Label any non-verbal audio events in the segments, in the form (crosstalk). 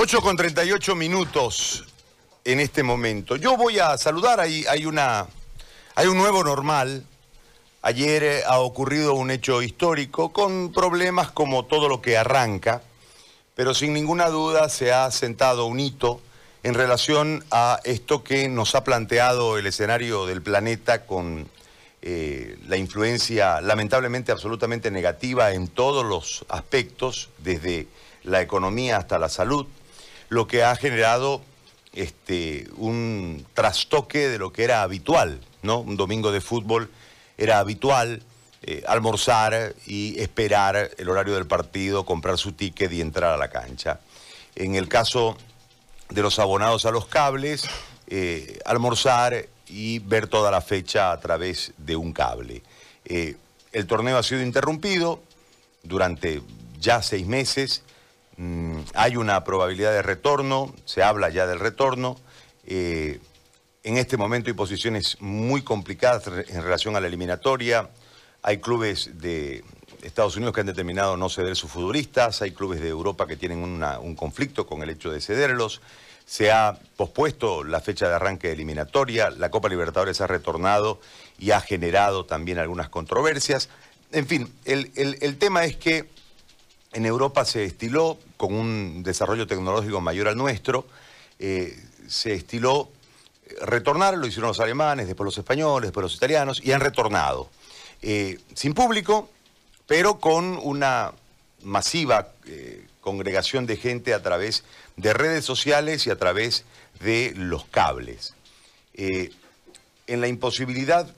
8 con 38 minutos en este momento. Yo voy a saludar, hay, hay, una, hay un nuevo normal. Ayer eh, ha ocurrido un hecho histórico con problemas como todo lo que arranca, pero sin ninguna duda se ha sentado un hito en relación a esto que nos ha planteado el escenario del planeta con eh, la influencia lamentablemente absolutamente negativa en todos los aspectos, desde la economía hasta la salud, lo que ha generado este, un trastoque de lo que era habitual, ¿no? Un domingo de fútbol era habitual eh, almorzar y esperar el horario del partido, comprar su ticket y entrar a la cancha. En el caso de los abonados a los cables, eh, almorzar y ver toda la fecha a través de un cable. Eh, el torneo ha sido interrumpido durante ya seis meses Mm, hay una probabilidad de retorno, se habla ya del retorno. Eh, en este momento hay posiciones muy complicadas en relación a la eliminatoria. Hay clubes de Estados Unidos que han determinado no ceder sus futbolistas, hay clubes de Europa que tienen un conflicto con el hecho de cederlos. Se ha pospuesto la fecha de arranque de eliminatoria, la Copa Libertadores ha retornado y ha generado también algunas controversias. En fin, el tema es que en Europa se estiló, con un desarrollo tecnológico mayor al nuestro, eh, se estiló eh, retornar, lo hicieron los alemanes, después los españoles, después los italianos, y han retornado. Eh, sin público, pero con una masiva congregación de gente a través de redes sociales y a través de los cables. en la imposibilidad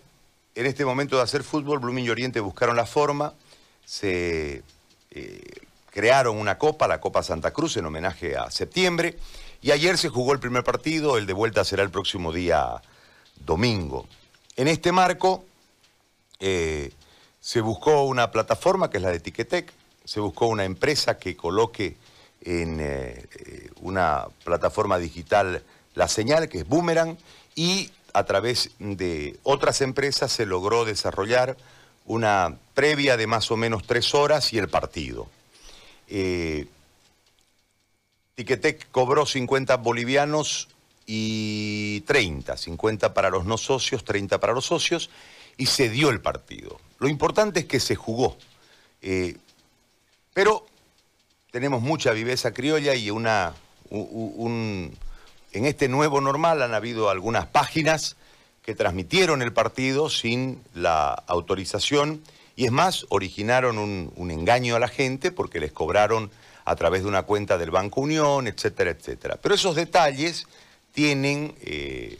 en este momento de hacer fútbol, Blooming y Oriente buscaron la forma, se eh, crearon una copa, la Copa Santa Cruz, en homenaje a septiembre, y ayer se jugó el primer partido, el de vuelta será el próximo día domingo. En este marco eh, se buscó una plataforma que es la de Tiquetec, se buscó una empresa que coloque en eh, una plataforma digital la señal, que es Boomerang, y a través de otras empresas se logró desarrollar una previa de más o menos tres horas y el partido. Eh, Tiquetec cobró 50 bolivianos y 30, 50 para los no socios, 30 para los socios, y se dio el partido. Lo importante es que se jugó. Eh, pero tenemos mucha viveza criolla y una, en este nuevo normal han habido algunas páginas transmitieron el partido sin la autorización y es más, originaron un, engaño a la gente porque les cobraron a través de una cuenta del Banco Unión, etcétera, etcétera. Pero esos detalles tienen eh,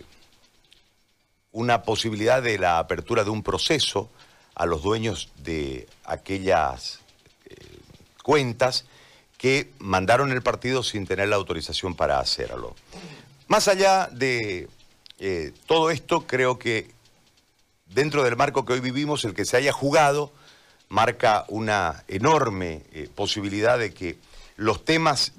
una posibilidad de la apertura de un proceso a los dueños de aquellas eh, cuentas que mandaron el partido sin tener la autorización para hacerlo. Más allá de eh, todo esto, creo que dentro del marco que hoy vivimos, el que se haya jugado marca una enorme eh, posibilidad de que los temas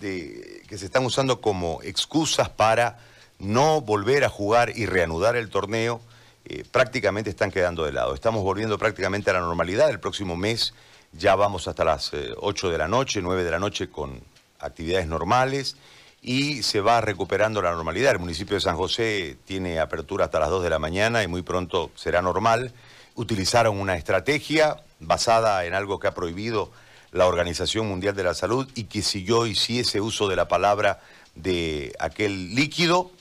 que se están usando como excusas para no volver a jugar y reanudar el torneo eh, prácticamente están quedando de lado. Estamos volviendo prácticamente a la normalidad. El próximo mes ya vamos hasta las 8 de la noche, 9 de la noche con actividades normales y se va recuperando la normalidad. El municipio de San José tiene apertura hasta las 2 de la mañana y muy pronto será normal. Utilizaron una estrategia basada en algo que ha prohibido la Organización Mundial de la Salud y que si yo hiciese uso de la palabra de aquel líquido,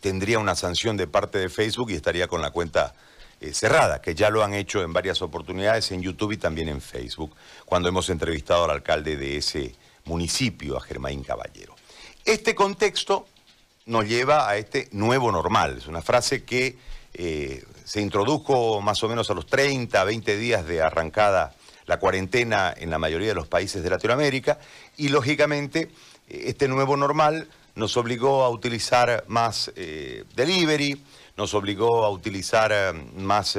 tendría una sanción de parte de Facebook y estaría con la cuenta eh, cerrada, que ya lo han hecho en varias oportunidades en YouTube y también en Facebook, cuando hemos entrevistado al alcalde de ese municipio, a Germain Caballero. Este contexto nos lleva a este nuevo normal. Es una frase que eh, se introdujo más o menos a los 30, 20 días de arrancada la cuarentena en la mayoría de los países de Latinoamérica y lógicamente este nuevo normal nos obligó a utilizar más eh, delivery, nos obligó a utilizar eh, más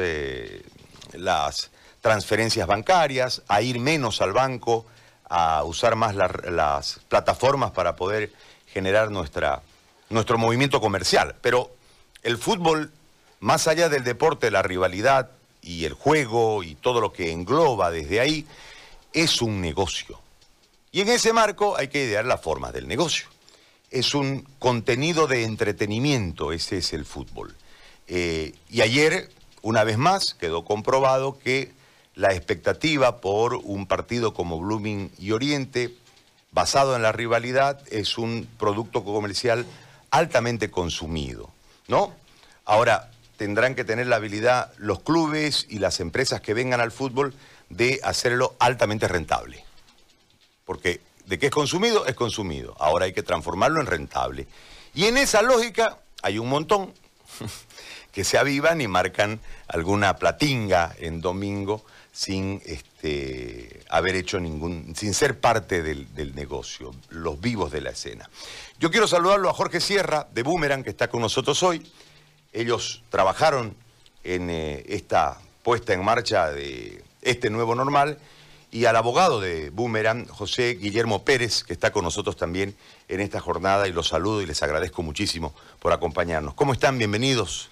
las transferencias bancarias, a ir menos al banco, a usar más las plataformas para poder generar nuestra, nuestro movimiento comercial. Pero el fútbol, más allá del deporte, la rivalidad y el juego y todo lo que engloba desde ahí, es un negocio. Y en ese marco hay que idear las formas del negocio. Es un contenido de entretenimiento, ese es el fútbol. Eh, y ayer, una vez más, quedó comprobado que la expectativa por un partido como Blooming y Oriente, basado en la rivalidad, es un producto comercial altamente consumido, ¿no? Ahora, tendrán que tener la habilidad los clubes y las empresas que vengan al fútbol de hacerlo altamente rentable. Porque de qué es consumido, es consumido. Ahora hay que transformarlo en rentable. Y en esa lógica hay un montón (laughs) que se avivan y marcan alguna platinga en domingo sin este, haber hecho ningún, sin ser parte del, negocio, los vivos de la escena. Yo quiero saludarlo a Jorge Sierra de Boomerang, que está con nosotros hoy. Ellos trabajaron en eh, esta puesta en marcha de este nuevo normal, y al abogado de Boomerang, José Guillermo Pérez, que está con nosotros también en esta jornada, y los saludo y les agradezco muchísimo por acompañarnos. ¿Cómo están? Bienvenidos.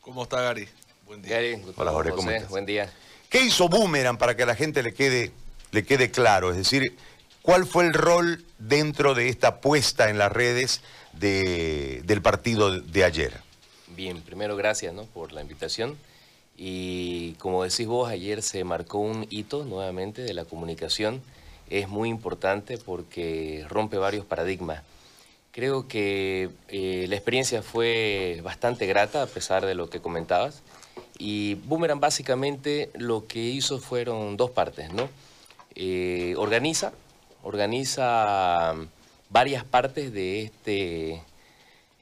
¿Cómo está Gary? Buen día. Gary, Hola Jorge, ¿cómo estás? Buen día. ¿Qué hizo Boomerang para que la gente le quede, le quede claro? Es decir, ¿cuál fue el rol dentro de esta puesta en las redes del partido de ayer? Bien, primero gracias por la invitación. Y como decís vos, ayer se marcó un hito nuevamente de la comunicación. Es muy importante porque rompe varios paradigmas. Creo que eh, la experiencia fue bastante grata a pesar de lo que comentabas. Y Boomerang básicamente lo que hizo fueron dos partes, ¿no? Eh, organiza, organiza varias partes de este,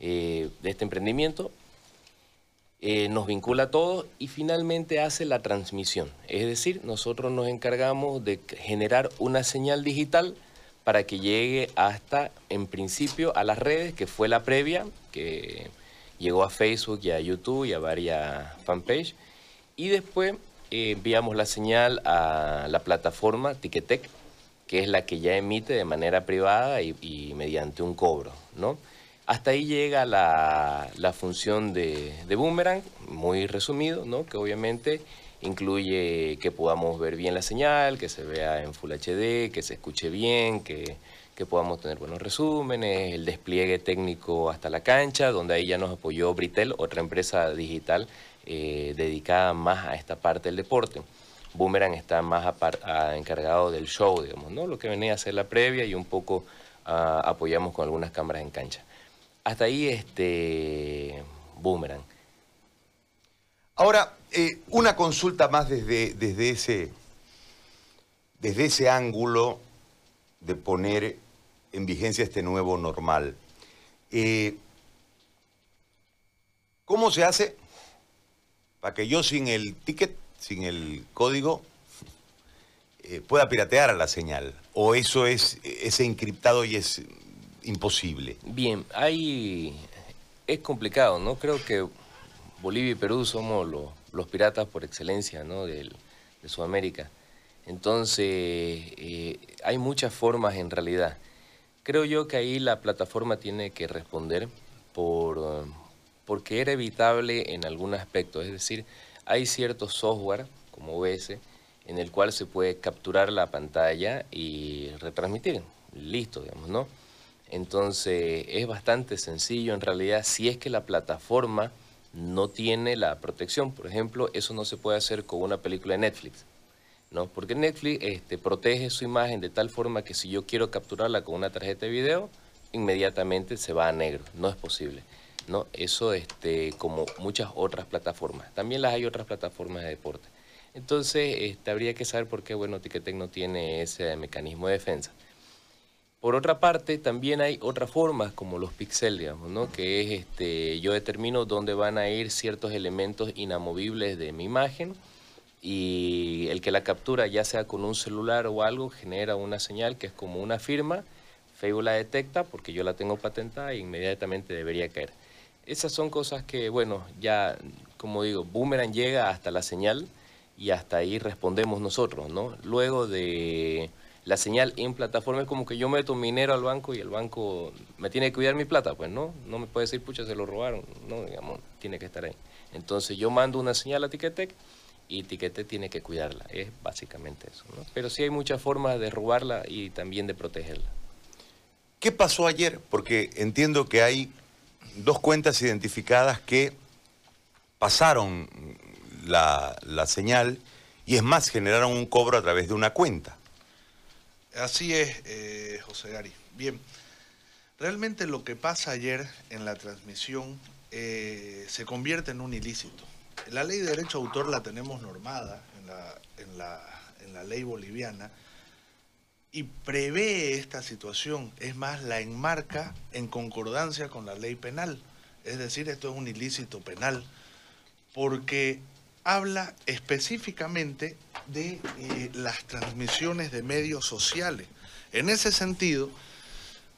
eh, este emprendimiento, eh, nos vincula a todos y finalmente hace la transmisión. Es decir, nosotros nos encargamos de generar una señal digital para que llegue hasta, en principio, a las redes, que fue la previa, que llegó a Facebook y a YouTube y a varias fanpages. Y después eh, enviamos la señal a la plataforma Ticketek, que es la que ya emite de manera privada y, mediante un cobro, ¿no? Hasta ahí llega la, función de, Boomerang, muy resumido, ¿no? que obviamente incluye que podamos ver bien la señal, que se vea en Full HD, que se escuche bien, que, que podamos tener buenos resúmenes, el despliegue técnico hasta la cancha, donde ahí ya nos apoyó Britel, otra empresa digital eh, dedicada más a esta parte del deporte. Boomerang está más encargado del show, digamos, ¿no? Lo que venía a ser la previa y un poco ah, apoyamos con algunas cámaras en cancha. Hasta ahí, este, Boomerang. Ahora, eh, una consulta más desde, desde, ese, desde ese ángulo de poner en vigencia este nuevo normal. Eh, ¿Cómo se hace para que yo sin el ticket, sin el código, eh, pueda piratear a la señal? ¿O eso es encriptado y es imposible? Bien, ahí es complicado, ¿no? Creo que Bolivia y Perú somos los, piratas por excelencia, ¿no? de Sudamérica. Entonces, eh, hay muchas formas en realidad. Creo yo que ahí la plataforma tiene que responder por, porque era evitable en algún aspecto. Es decir, hay cierto software, como OBS, en el cual se puede capturar la pantalla y retransmitir. Listo, digamos, ¿no? Entonces, es bastante sencillo en realidad si es que la plataforma no tiene la protección. Por ejemplo, eso no se puede hacer con una película de Netflix. ¿No? Porque Netflix este, protege su imagen de tal forma que si yo quiero capturarla con una tarjeta de video, inmediatamente se va a negro. No es posible. ¿no? Eso este, como muchas otras plataformas. También las hay otras plataformas de deporte. Entonces, este, habría que saber por qué, bueno, Ticketek no tiene ese mecanismo de defensa. Por otra parte, también hay otras formas como los pixels, digamos, ¿no? que es este, yo determino dónde van a ir ciertos elementos inamovibles de mi imagen y el que la captura, ya sea con un celular o algo, genera una señal que es como una firma, Facebook la detecta porque yo la tengo patentada e inmediatamente debería caer. Esas son cosas que, bueno, ya, como digo, Boomerang llega hasta la señal y hasta ahí respondemos nosotros, ¿no? Luego de la señal en plataforma es como que yo meto mi dinero al banco y el banco me tiene que cuidar mi plata, pues no, no me puede decir, pucha, se lo robaron, no, digamos, tiene que estar ahí. Entonces yo mando una señal a Ticketek y Tiquete tiene que cuidarla. Es básicamente eso. ¿no? Pero sí hay muchas formas de robarla y también de protegerla. ¿Qué pasó ayer? Porque entiendo que hay dos cuentas identificadas que pasaron la, la señal y es más, generaron un cobro a través de una cuenta. Así es, eh, José Gary. Bien, realmente lo que pasa ayer en la transmisión eh, se convierte en un ilícito. La ley de derecho a autor la tenemos normada en la, en la, en la ley boliviana y prevé esta situación, es más, la enmarca en concordancia con la ley penal. Es decir, esto es un ilícito penal, porque habla específicamente de eh, las transmisiones de medios sociales. En ese sentido,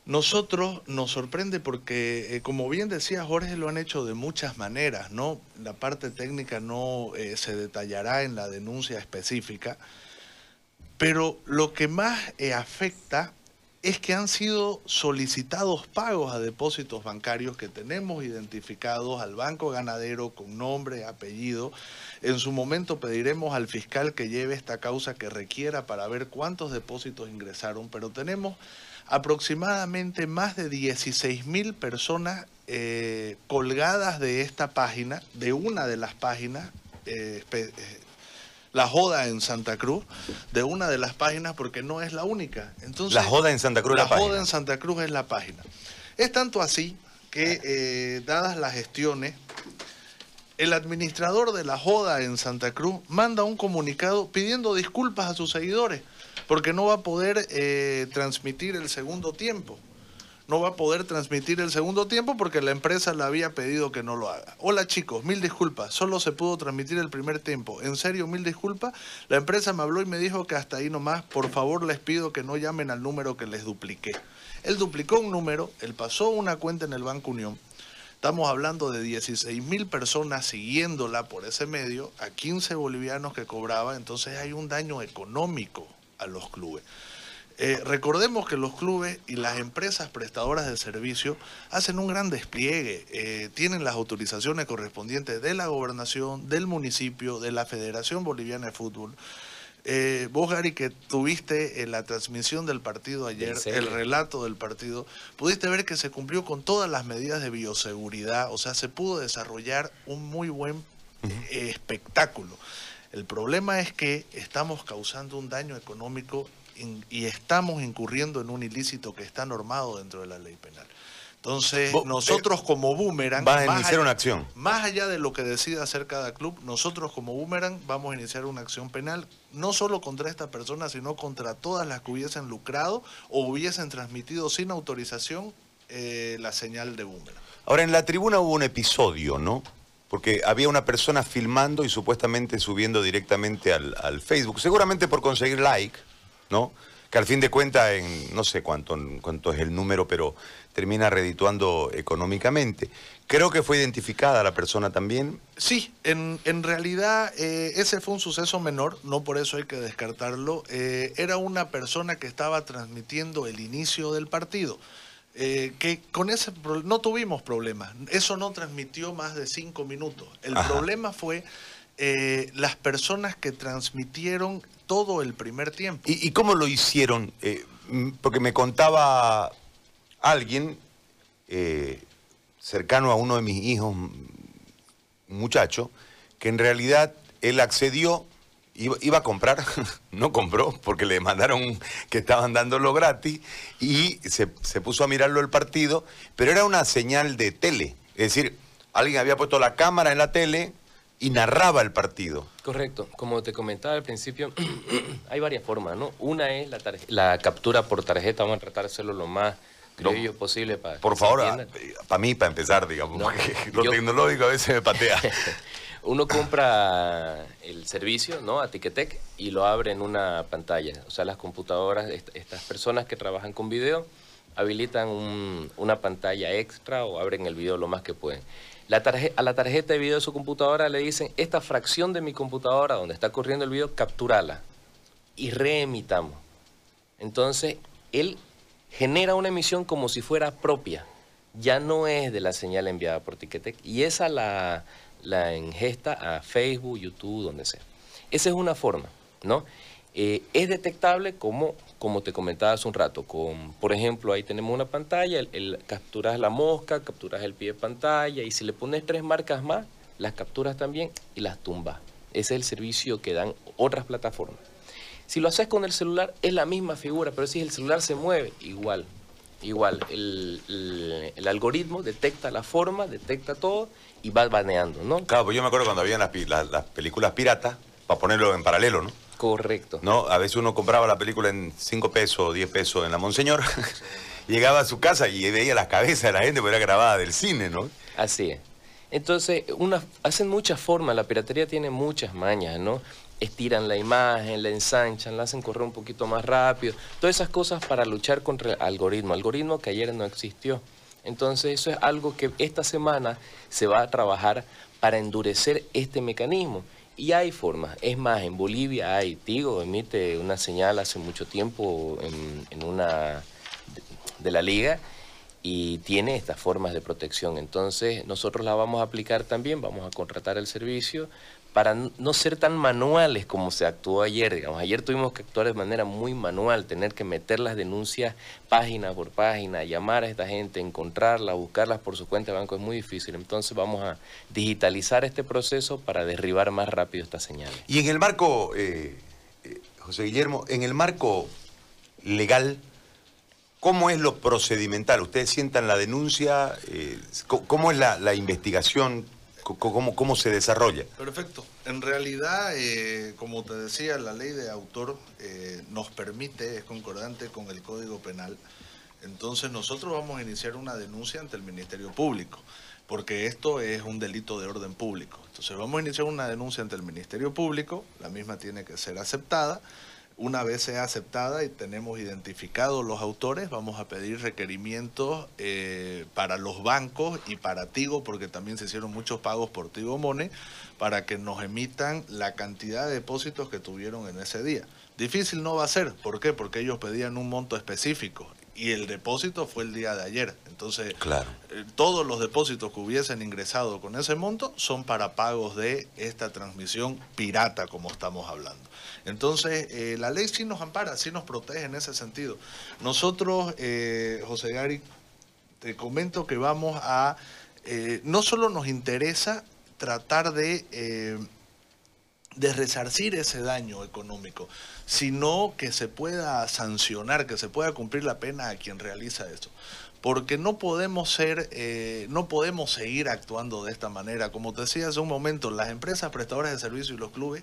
nosotros nos sorprende porque, eh, como bien decía Jorge, lo han hecho de muchas maneras, ¿no? La parte técnica no eh, se detallará en la denuncia específica, pero lo que más afecta es que han sido solicitados pagos a depósitos bancarios que tenemos identificados al Banco Ganadero con nombre, apellido. En su momento pediremos al fiscal que lleve esta causa que requiera para ver cuántos depósitos ingresaron, pero tenemos aproximadamente más de 16 mil personas eh, colgadas de esta página, de una de las páginas eh, eh, la joda en Santa Cruz de una de las páginas porque no es la única. Entonces, la joda en Santa Cruz la, la joda en Santa Cruz es la página. Es tanto así que, eh, dadas las gestiones, el administrador de la joda en Santa Cruz manda un comunicado pidiendo disculpas a sus seguidores porque no va a poder eh, transmitir el segundo tiempo no va a poder transmitir el segundo tiempo porque la empresa le había pedido que no lo haga. Hola chicos, mil disculpas, solo se pudo transmitir el primer tiempo. En serio, mil disculpas. La empresa me habló y me dijo que hasta ahí nomás, por favor les pido que no llamen al número que les dupliqué. Él duplicó un número, él pasó una cuenta en el Banco Unión. Estamos hablando de 16 mil personas siguiéndola por ese medio, a 15 bolivianos que cobraba, entonces hay un daño económico a los clubes. Eh, recordemos que los clubes y las empresas prestadoras de servicio hacen un gran despliegue, eh, tienen las autorizaciones correspondientes de la gobernación, del municipio, de la Federación Boliviana de Fútbol. Eh, vos, Gary, que tuviste en la transmisión del partido ayer, el relato del partido, pudiste ver que se cumplió con todas las medidas de bioseguridad, o sea, se pudo desarrollar un muy buen espectáculo. El problema es que estamos causando un daño económico y estamos incurriendo en un ilícito que está normado dentro de la ley penal. Entonces, nosotros como Boomerang... Van a iniciar una acción. Más allá de lo que decida hacer cada club, nosotros como Boomerang vamos a iniciar una acción penal, no solo contra esta persona, sino contra todas las que hubiesen lucrado o hubiesen transmitido sin autorización eh, la señal de Boomerang. Ahora, en la tribuna hubo un episodio, ¿no? Porque había una persona filmando y supuestamente subiendo directamente al, al Facebook, seguramente por conseguir like ¿no? Que al fin de cuentas, en, no sé cuánto, cuánto es el número, pero termina redituando económicamente. Creo que fue identificada la persona también. Sí, en, realidad eh, ese fue un suceso menor, no por eso hay que descartarlo. Eh, era una persona que estaba transmitiendo el inicio del partido. Eh, que con ese no tuvimos problemas. Eso no transmitió más de cinco minutos. El problema fue las personas que transmitieron todo el primer tiempo. ¿Y, cómo lo hicieron? Eh, porque me contaba alguien eh, cercano a uno de mis hijos, un muchacho, que en realidad él accedió, iba, a comprar, (laughs) no compró porque le mandaron que estaban dándolo gratis y se, se puso a mirarlo el partido, pero era una señal de tele, es decir, alguien había puesto la cámara en la tele, y narraba el partido. Correcto. Como te comentaba al principio, (clears throat) hay varias formas, ¿no? Una es la, la captura por tarjeta, vamos a tratar de hacerlo lo más criollo posible para Por favor, para mí, para empezar, digamos, (laughs) lo tecnológico a veces me patea. (laughs) Uno compra el servicio, ¿no? A Ticketek y lo abre en una pantalla. O sea, las computadoras, estas personas que trabajan con video, habilitan una pantalla extra o abren el video lo más que pueden a la tarjeta de video de su computadora le dicen, esta fracción de mi computadora donde está corriendo el video, capturala y reemitamos. Entonces, él genera una emisión como si fuera propia. Ya no es de la señal enviada por Ticketek y esa la, la ingesta a Facebook, YouTube, donde sea. Esa es una forma, ¿no? Eh, es detectable como, como te comentaba hace un rato, con, por ejemplo, ahí tenemos una pantalla, el, capturas la mosca, capturas el pie de pantalla y si le pones tres marcas más, las capturas también y las tumbas. Ese es el servicio que dan otras plataformas. Si lo haces con el celular, es la misma figura, pero si el celular se mueve, igual. Igual, el, algoritmo detecta la forma, detecta todo y va baneando, ¿no? Claro, pues yo me acuerdo cuando había las, las películas piratas, para ponerlo en paralelo, ¿no? Correcto. ¿no? A veces uno compraba la película en 5 pesos o 10 pesos en la Monseñor, (laughs) llegaba a su casa y veía las cabezas de la gente porque era grabada del cine, ¿no? Así es. Entonces, una, hacen muchas formas, la piratería tiene muchas mañas, ¿no? Estiran la imagen, la ensanchan, la hacen correr un poquito más rápido, todas esas cosas para luchar contra el algoritmo, algoritmo que ayer no existió. Entonces, eso es algo que esta semana se va a trabajar para endurecer este mecanismo. Y hay formas. Es más, en Bolivia hay, Tigo emite una señal hace mucho tiempo en, una de, la liga y tiene estas formas de protección. Entonces nosotros la vamos a aplicar también, vamos a contratar el servicio para no ser tan manuales como se actuó ayer. Digamos, ayer tuvimos que actuar de manera muy manual, tener que meter las denuncias página por página, llamar a esta gente, encontrarlas, buscarlas por su cuenta de banco, es muy difícil. Entonces vamos a digitalizar este proceso para derribar más rápido estas señales. Y en el marco, eh, eh, José Guillermo, en el marco legal, ¿Cómo es lo procedimental? ¿Ustedes sientan la denuncia? Eh, ¿Cómo es la, la investigación? Cómo, se desarrolla. Perfecto. En realidad, eh, como te decía, la ley de autor eh, nos permite, es concordante con el Código Penal. Entonces nosotros vamos a iniciar una denuncia ante el Ministerio Público, porque esto es un delito de orden público. Entonces vamos a iniciar una denuncia ante el Ministerio Público, la misma tiene que ser aceptada una vez sea aceptada y tenemos identificados los autores, vamos a pedir requerimientos eh, para los bancos y para Tigo, porque también se hicieron muchos pagos por Tigo Money, para que nos emitan la cantidad de depósitos que tuvieron en ese día. Difícil no va a ser, ¿por qué? Porque ellos pedían un monto específico y el depósito fue el día de ayer. Entonces, claro. Eh, todos los depósitos que hubiesen ingresado con ese monto son para pagos de esta transmisión pirata, como estamos hablando. Entonces, eh, la ley sí nos ampara, sí nos protege en ese sentido. Nosotros, eh, José Gary, te comento que vamos a, no solo nos interesa tratar de de resarcir ese daño económico, sino que se pueda sancionar, que se pueda cumplir la pena a quien realiza eso. Porque no podemos ser, eh, no podemos seguir actuando de esta manera. Como te decía hace un momento, las empresas prestadoras de servicios y los clubes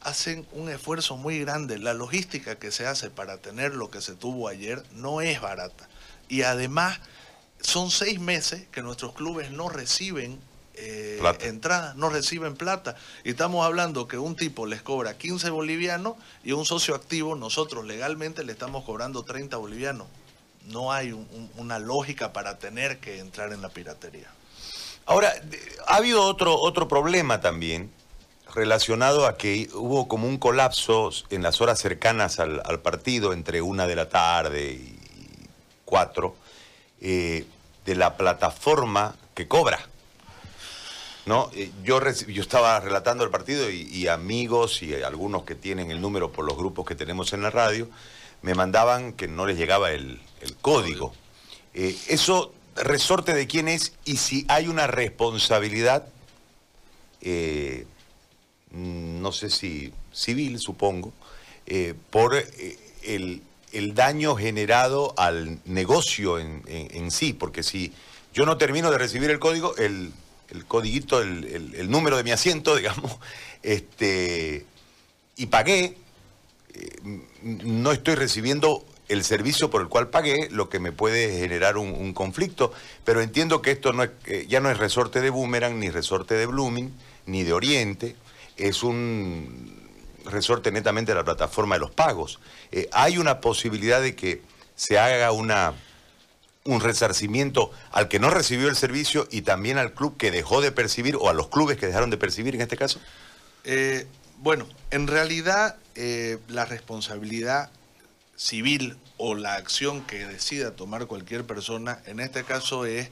hacen un esfuerzo muy grande. La logística que se hace para tener lo que se tuvo ayer no es barata. Y además son seis meses que nuestros clubes no reciben eh, entrada, no reciben plata. Y estamos hablando que un tipo les cobra 15 bolivianos y un socio activo, nosotros legalmente le estamos cobrando 30 bolivianos. No hay una lógica para tener que entrar en la piratería. Ahora, ha habido otro, otro problema también relacionado a que hubo como un colapso en las horas cercanas al, partido, entre una de la tarde y cuatro, eh, de la plataforma que cobra. ¿No? Eh, yo, yo estaba relatando el partido y, amigos y algunos que tienen el número por los grupos que tenemos en la radio, me mandaban que no les llegaba el, código. Eh, eso resorte de quién es y si hay una responsabilidad, eh, no sé si civil, supongo, por el, daño generado al negocio en sí, porque si yo no termino de recibir el código, el el codiguito, el, número de mi asiento, (laughs) digamos, este, y pagué, eh, no estoy recibiendo el servicio por el cual pagué, lo que me puede generar un, conflicto, pero entiendo que esto no es, ya no es resorte de Boomerang, ni resorte de Blooming, ni de Oriente, es un resorte netamente de la plataforma de los pagos. Eh, hay una posibilidad de que se haga una un resarcimiento al que no recibió el servicio y también al club que dejó de percibir o a los clubes que dejaron de percibir en este caso? Eh, bueno, en realidad eh, la responsabilidad civil o la acción que decida tomar cualquier persona, en este caso es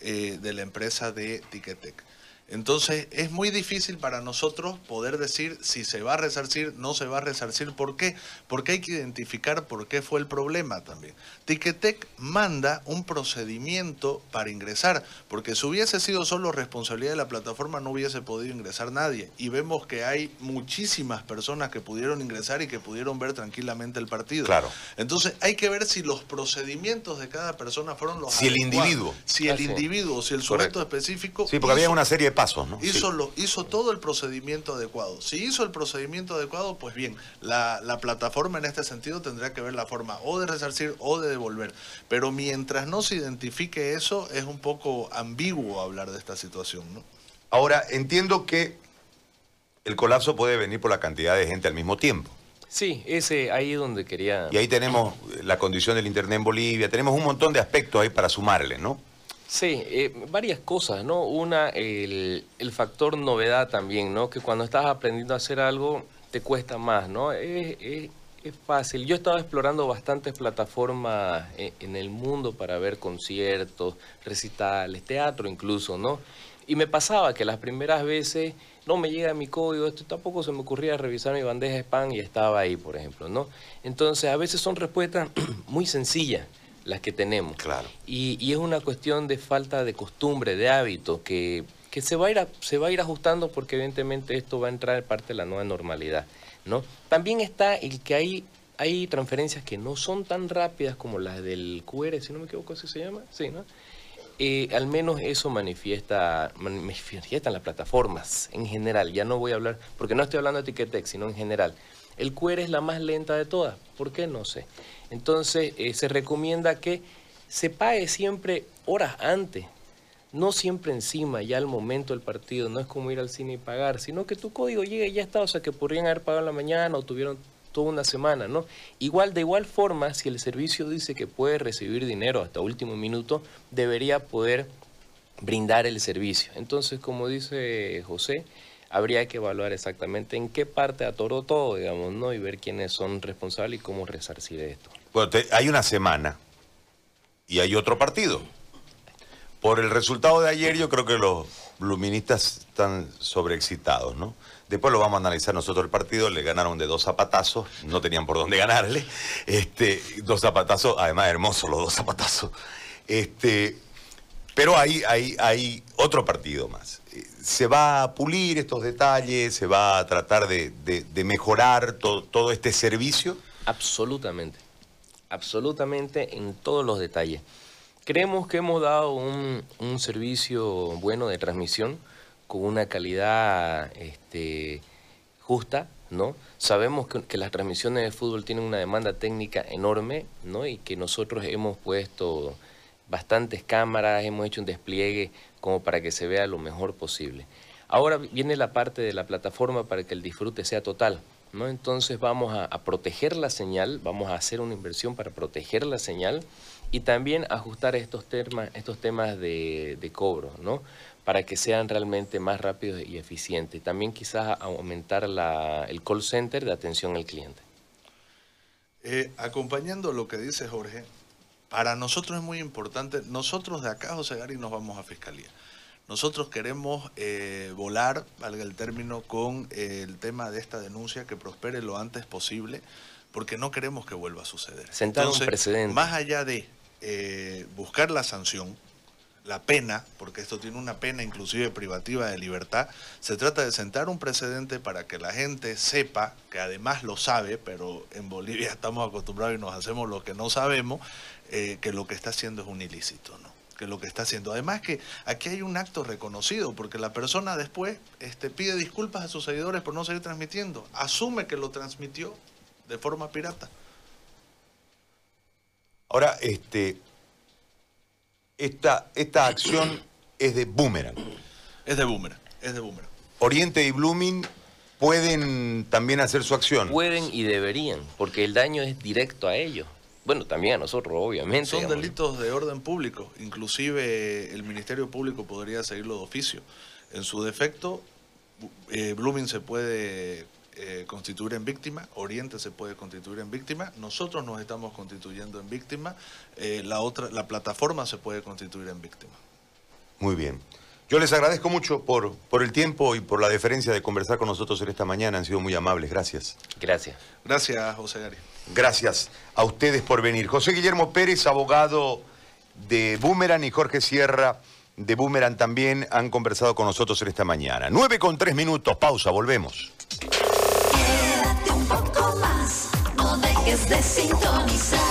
eh, de la empresa de Ticketek. Entonces es muy difícil para nosotros poder decir si se va a resarcir, no se va a resarcir. ¿Por qué? Porque hay que identificar por qué fue el problema también. Ticketek manda un procedimiento para ingresar, porque si hubiese sido solo responsabilidad de la plataforma no hubiese podido ingresar nadie. Y vemos que hay muchísimas personas que pudieron ingresar y que pudieron ver tranquilamente el partido. Claro. Entonces hay que ver si los procedimientos de cada persona fueron los Si el individuo. Si el individuo, si el sujeto específico. Sí, porque había una serie de pasos, ¿no? Hizo, Sí. lo- hizo todo el procedimiento adecuado. Si hizo el procedimiento adecuado, pues bien, la, la plataforma en este sentido tendrá que ver la forma o de resarcir o de devolver. Pero mientras no se identifique eso, es un poco ambiguo hablar de esta situación, ¿no? Ahora, entiendo que el colapso puede venir por la cantidad de gente al mismo tiempo. Sí, ese ahí es donde quería... Y ahí tenemos la condición del Internet en Bolivia, tenemos un montón de aspectos ahí para sumarle, ¿no? Sí, eh, varias cosas, ¿no? Una, el, factor novedad también, ¿no? Que cuando estás aprendiendo a hacer algo, te cuesta más, ¿no? Es, es- fácil. Yo estaba explorando bastantes plataformas en, en el mundo para ver conciertos, recitales, teatro incluso, ¿no? Y me pasaba que las primeras veces no me llega mi código, esto tampoco se me ocurría revisar mi bandeja de spam y estaba ahí, por ejemplo, ¿no? Entonces, a veces son respuestas (clears throat) muy sencillas las que tenemos. Claro. Y, y es una cuestión de falta de costumbre, de hábito, que, que se, va a ir a- se va a ir ajustando porque evidentemente esto va a entrar en parte de la nueva normalidad. ¿no? También está el que hay, hay transferencias que no son tan rápidas como las del QR, si no me equivoco, así se llama. Sí, ¿no? Eh, al menos eso manifiesta, manifiestan las plataformas en general. Ya no voy a hablar, porque no estoy hablando de Ticketek, sino en general. El QR es la más lenta de todas. ¿Por qué? No sé. Entonces, eh, se recomienda que se pague siempre horas antes. No siempre encima, ya al momento del partido. No es como ir al cine y pagar, sino que tu código llega y ya está. O sea, que podrían haber pagado en la mañana o tuvieron toda una semana, ¿no? Igual, de igual forma, si el servicio dice que puede recibir dinero hasta último minuto, debería poder brindar el servicio. Entonces, como dice José, habría que evaluar exactamente en qué parte atoró todo, digamos, ¿no? Y ver quiénes son responsables y cómo resarcir esto. Bueno, hay una semana y hay otro partido. Por el resultado de ayer, yo creo que los luministas están sobreexcitados, ¿no? Después lo vamos a analizar nosotros el partido, le ganaron de dos zapatazos, no tenían por dónde ganarle. Este, dos zapatazos, además hermosos los dos zapatazos. Este, pero hay, hay, hay otro partido más. Se va a pulir estos detalles, se va a tratar de, de- mejorar to- todo este servicio. Absolutamente, absolutamente en todos los detalles. Creemos que hemos dado un, un servicio bueno de transmisión con una calidad este, justa, ¿no? Sabemos que, que las transmisiones de fútbol tienen una demanda técnica enorme, ¿no? Y que nosotros hemos puesto bastantes cámaras, hemos hecho un despliegue como para que se vea lo mejor posible. Ahora viene la parte de la plataforma para que el disfrute sea total. ¿no? Entonces vamos a, proteger la señal, vamos a hacer una inversión para proteger la señal y también ajustar estos temas, estos temas de, de cobro, ¿no? para que sean realmente más rápidos y eficientes. También quizás aumentar la- el call center de atención al cliente. Eh, acompañando lo que dice Jorge, para nosotros es muy importante, nosotros de acá, José Gary, nos vamos a Fiscalía. Nosotros queremos eh, volar, valga el término, con eh, el tema de esta denuncia que prospere lo antes posible, porque no queremos que vuelva a suceder. Sentar un precedente. Más allá de eh, buscar la sanción, la pena, porque esto tiene una pena inclusive privativa de libertad, se trata de sentar un precedente para que la gente sepa, que además lo sabe, pero en Bolivia (laughs) estamos acostumbrados y nos hacemos lo que no sabemos, eh, que lo que está haciendo es un ilícito, ¿no? Que lo que está haciendo. Además que aquí hay un acto reconocido, porque la persona después este, pide disculpas a sus seguidores por no seguir transmitiendo, asume que lo transmitió de forma pirata. Ahora, este, esta, esta acción es de boomerang. Es de boomerang, es de boomerang. Oriente y Blooming pueden también hacer su acción. Pueden y deberían, porque el daño es directo a ellos. Bueno, también a nosotros, obviamente. Son digamos. delitos de orden público, inclusive el Ministerio Público podría seguirlo de oficio. En su defecto, eh, Blooming se puede eh, constituir en víctima, Oriente se puede constituir en víctima, nosotros nos estamos constituyendo en víctima, eh, la otra, la plataforma se puede constituir en víctima. Muy bien. Yo les agradezco mucho por, por el tiempo y por la deferencia de conversar con nosotros en esta mañana. Han sido muy amables. Gracias. Gracias. Gracias, José Gary. Gracias a ustedes por venir. José Guillermo Pérez, abogado de Boomerang, y Jorge Sierra de Boomerang también han conversado con nosotros en esta mañana. 9 con 3 minutos, pausa, volvemos. Quédate un poco más, no dejes de sintonizar.